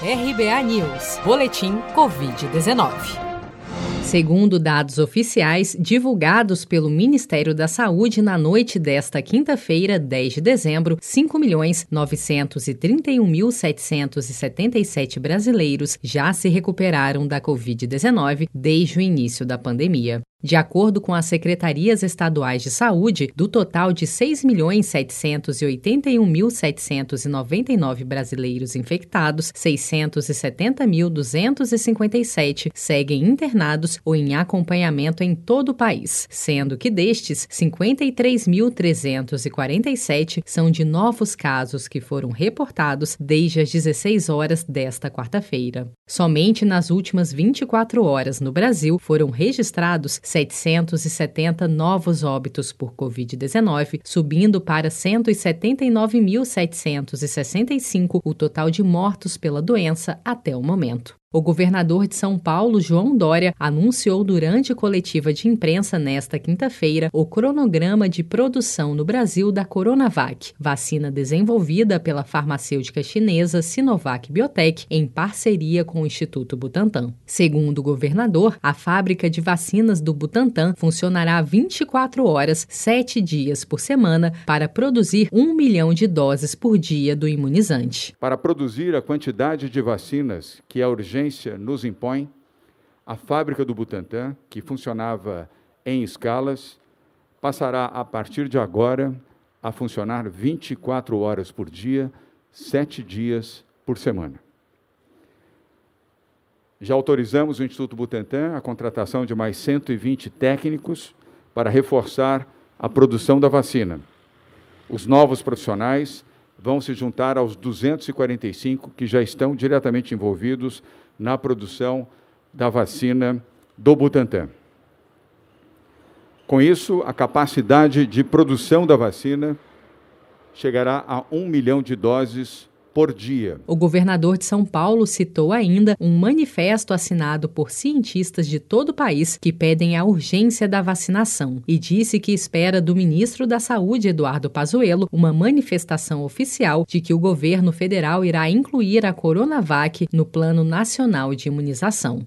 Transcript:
RBA News, Boletim Covid-19. Segundo dados oficiais divulgados pelo Ministério da Saúde na noite desta quinta-feira, 10 de dezembro, 5.931.777 brasileiros já se recuperaram da Covid-19 desde o início da pandemia. De acordo com as secretarias estaduais de saúde, do total de 6.781.799 brasileiros infectados, 670.257 seguem internados ou em acompanhamento em todo o país, sendo que destes, 53.347 são de novos casos que foram reportados desde as 16 horas desta quarta-feira. Somente nas últimas 24 horas no Brasil foram registrados 770 novos óbitos por Covid-19, subindo para 179.765 o total de mortos pela doença até o momento. O governador de São Paulo, João Dória, anunciou durante coletiva de imprensa nesta quinta-feira o cronograma de produção no Brasil da Coronavac, vacina desenvolvida pela farmacêutica chinesa Sinovac Biotech em parceria com o Instituto Butantan. Segundo o governador, a fábrica de vacinas do Butantan funcionará 24 horas, 7 dias por semana, para produzir um milhão de doses por dia do imunizante. Para produzir a quantidade de vacinas que é urgente urgência nos impõe, a fábrica do Butantan, que funcionava em escalas, passará a partir de agora a funcionar 24 horas por dia, sete dias por semana. Já autorizamos o Instituto Butantan a contratação de mais 120 técnicos para reforçar a produção da vacina. Os novos profissionais vão se juntar aos 245 que já estão diretamente envolvidos na produção da vacina do Butantan. Com isso, a capacidade de produção da vacina chegará a um milhão de doses por dia. O governador de São Paulo citou ainda um manifesto assinado por cientistas de todo o país que pedem a urgência da vacinação e disse que espera do ministro da Saúde, Eduardo Pazuello, uma manifestação oficial de que o governo federal irá incluir a Coronavac no Plano Nacional de Imunização.